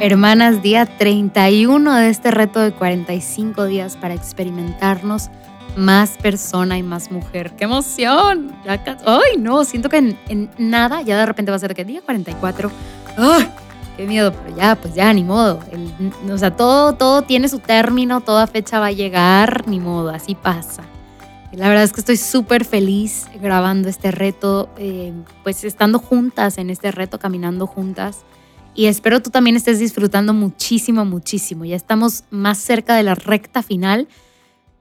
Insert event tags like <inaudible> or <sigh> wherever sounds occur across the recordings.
Hermanas, día 31 de este reto de 45 días para experimentarnos más persona y más mujer. ¡Qué emoción! ¡Ay, no! Siento que en, nada ya de repente va a ser que día 44. ¡Ay! ¡Qué miedo! Pero ya, pues ya, ni modo. o sea, todo, todo tiene su término, toda fecha va a llegar, ni modo, así pasa. La verdad es que estoy súper feliz grabando este reto, eh, pues estando juntas en este reto, caminando juntas y espero tú también estés disfrutando muchísimo, muchísimo. Ya estamos más cerca de la recta final,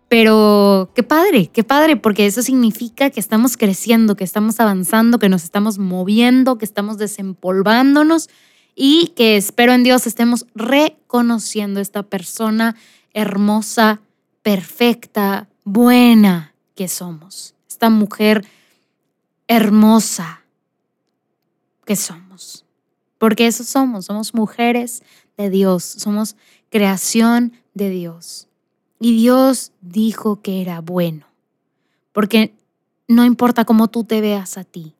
pero qué padre, qué padre, porque eso significa que estamos creciendo, que estamos avanzando, que nos estamos moviendo, que estamos desempolvándonos y que espero en Dios estemos reconociendo esta persona hermosa, perfecta, buena que somos. Esta mujer hermosa que somos. Porque eso somos, somos mujeres de Dios, somos creación de Dios. Y Dios dijo que era bueno, porque no importa cómo tú te veas a ti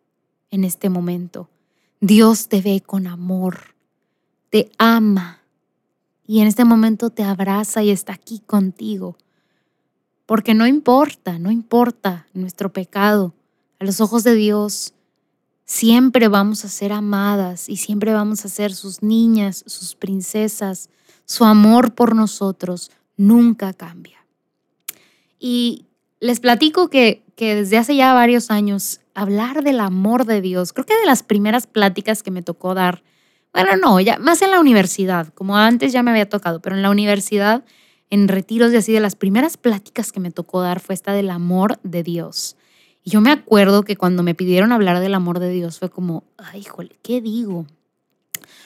en este momento, Dios te ve con amor, te ama y en este momento te abraza y está aquí contigo. Porque no importa, no importa nuestro pecado. A los ojos de Dios Siempre vamos a ser amadas y siempre vamos a ser sus niñas, sus princesas. Su amor por nosotros nunca cambia. Y les platico que, que desde hace ya varios años hablar del amor de Dios, creo que de las primeras pláticas que me tocó dar, bueno, no, ya más en la universidad, como antes ya me había tocado, pero en la universidad, en retiros de así, de las primeras pláticas que me tocó dar fue esta del amor de Dios. Y yo me acuerdo que cuando me pidieron hablar del amor de Dios fue como, ay, híjole, ¿qué digo?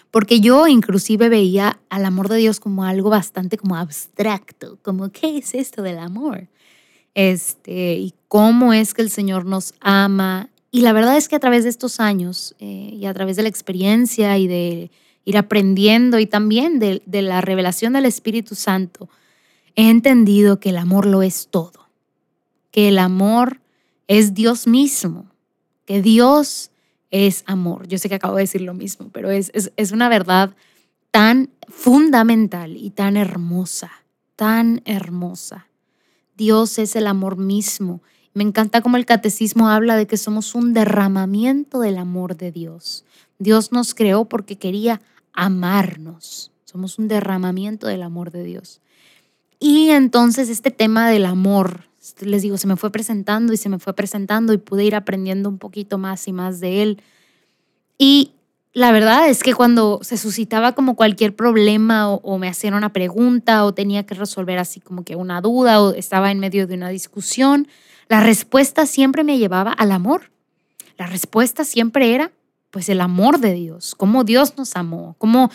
Porque yo inclusive veía al amor de Dios como algo bastante como abstracto, como, ¿qué es esto del amor? Este, y cómo es que el Señor nos ama. Y la verdad es que a través de estos años eh, y a través de la experiencia y de ir aprendiendo y también de la revelación del Espíritu Santo, he entendido que el amor lo es todo, que el amor es Dios mismo, que Dios es amor. Yo sé que acabo de decir lo mismo, pero es, es, una verdad tan fundamental y tan hermosa, tan hermosa. Dios es el amor mismo. Me encanta cómo el catecismo habla de que somos un derramamiento del amor de Dios. Dios nos creó porque quería amarnos. Somos un derramamiento del amor de Dios. Y entonces este tema del amor les digo, se me fue presentando y se me fue presentando y pude ir aprendiendo un poquito más y más de él. Y la verdad es que cuando se suscitaba como cualquier problema o, me hacían una pregunta o tenía que resolver así como que una duda o estaba en medio de una discusión, la respuesta siempre me llevaba al amor. La respuesta siempre era pues el amor de Dios, cómo Dios nos amó, cómo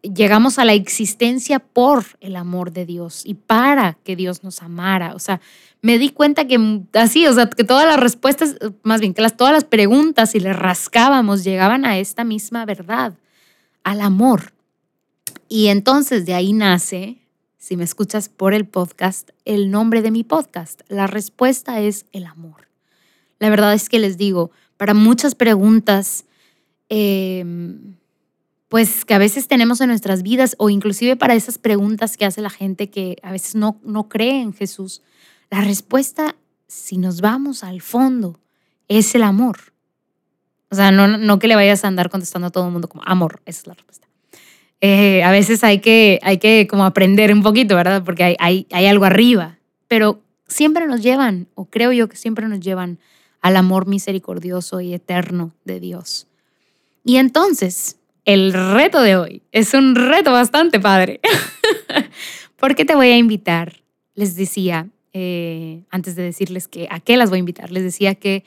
llegamos a la existencia por el amor de Dios y para que Dios nos amara. O sea, me di cuenta que así, o sea, que todas las respuestas, más bien que todas las preguntas, si le rascábamos, llegaban a esta misma verdad, al amor. Y entonces de ahí nace, si me escuchas por el podcast, el nombre de mi podcast. La respuesta es el amor. La verdad es que les digo, para muchas preguntas, Em, pues que a veces tenemos en nuestras vidas o inclusive para esas preguntas que hace la gente que a veces no, no cree en Jesús, la respuesta, si nos vamos al fondo, es el amor. O sea, no, no que le vayas a andar contestando a todo el mundo como amor, esa es la respuesta. Eh, a veces hay que, hay que como aprender un poquito, ¿verdad? Porque hay, hay, hay algo arriba, pero siempre nos llevan, o creo yo que siempre nos llevan al amor misericordioso y eterno de Dios. Y entonces, el reto de hoy es un reto bastante padre. <laughs> porque te voy a invitar? Les decía, eh, antes de decirles que a qué las voy a invitar, les decía que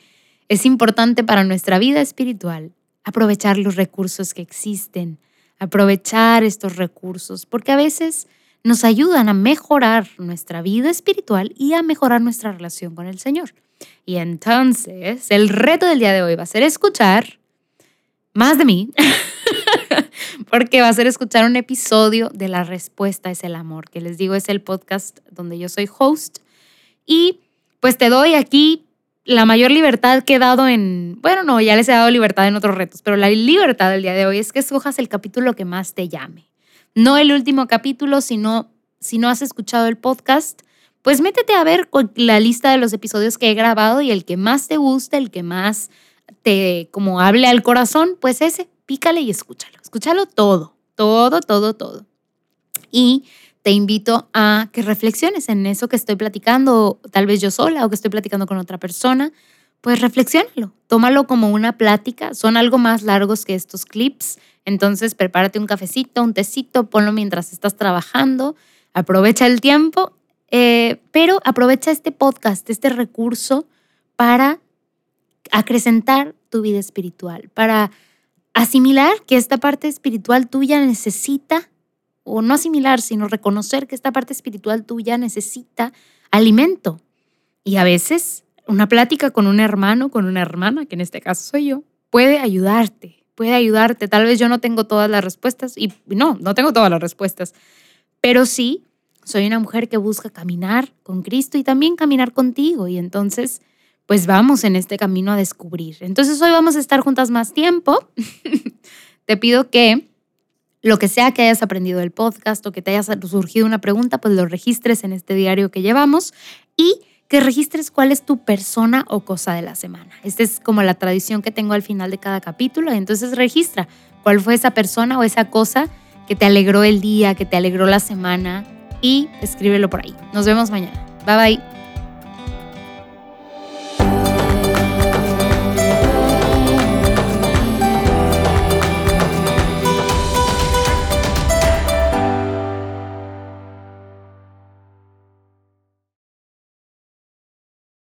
es importante para nuestra vida espiritual aprovechar los recursos que existen, aprovechar estos recursos, porque a veces nos ayudan a mejorar nuestra vida espiritual y a mejorar nuestra relación con el Señor. Y entonces, el reto del día de hoy va a ser escuchar más de mí, <laughs> porque va a ser escuchar un episodio de La Respuesta es el Amor, que les digo es el podcast donde yo soy host. Y pues te doy aquí la mayor libertad que he dado en, bueno, no, ya les he dado libertad en otros retos, pero la libertad del día de hoy es que escojas el capítulo que más te llame. No el último capítulo, sino si no has escuchado el podcast, pues métete a ver la lista de los episodios que he grabado y el que más te guste, el que más como hable al corazón, pues ese, pícale y escúchalo. Escúchalo todo, todo, todo, todo. Y te invito a que reflexiones en eso que estoy platicando, tal vez yo sola o que estoy platicando con otra persona. Pues reflexiónalo, tómalo como una plática. Son algo más largos que estos clips. Entonces prepárate un cafecito, un tecito, ponlo mientras estás trabajando. Aprovecha el tiempo eh, pero aprovecha este podcast, este recurso para acrecentar tu vida espiritual, para asimilar que esta parte espiritual tuya necesita, o no asimilar, sino reconocer que esta parte espiritual tuya necesita alimento. Y a veces una plática con un hermano, con una hermana, que en este caso soy yo, puede ayudarte, puede ayudarte. Tal vez yo no tengo todas las respuestas y no, no tengo todas las respuestas, pero sí soy una mujer que busca caminar con Cristo y también caminar contigo. Y entonces, pues vamos en este camino a descubrir. Entonces hoy vamos a estar juntas más tiempo. <laughs> te pido que lo que sea que hayas aprendido del podcast o que te haya surgido una pregunta, pues lo registres en este diario que llevamos y que registres cuál es tu persona o cosa de la semana. Esta es como la tradición que tengo al final de cada capítulo. Entonces registra cuál fue esa persona o esa cosa que te alegró el día, que te alegró la semana, y escríbelo por ahí. Nos vemos mañana. Bye bye.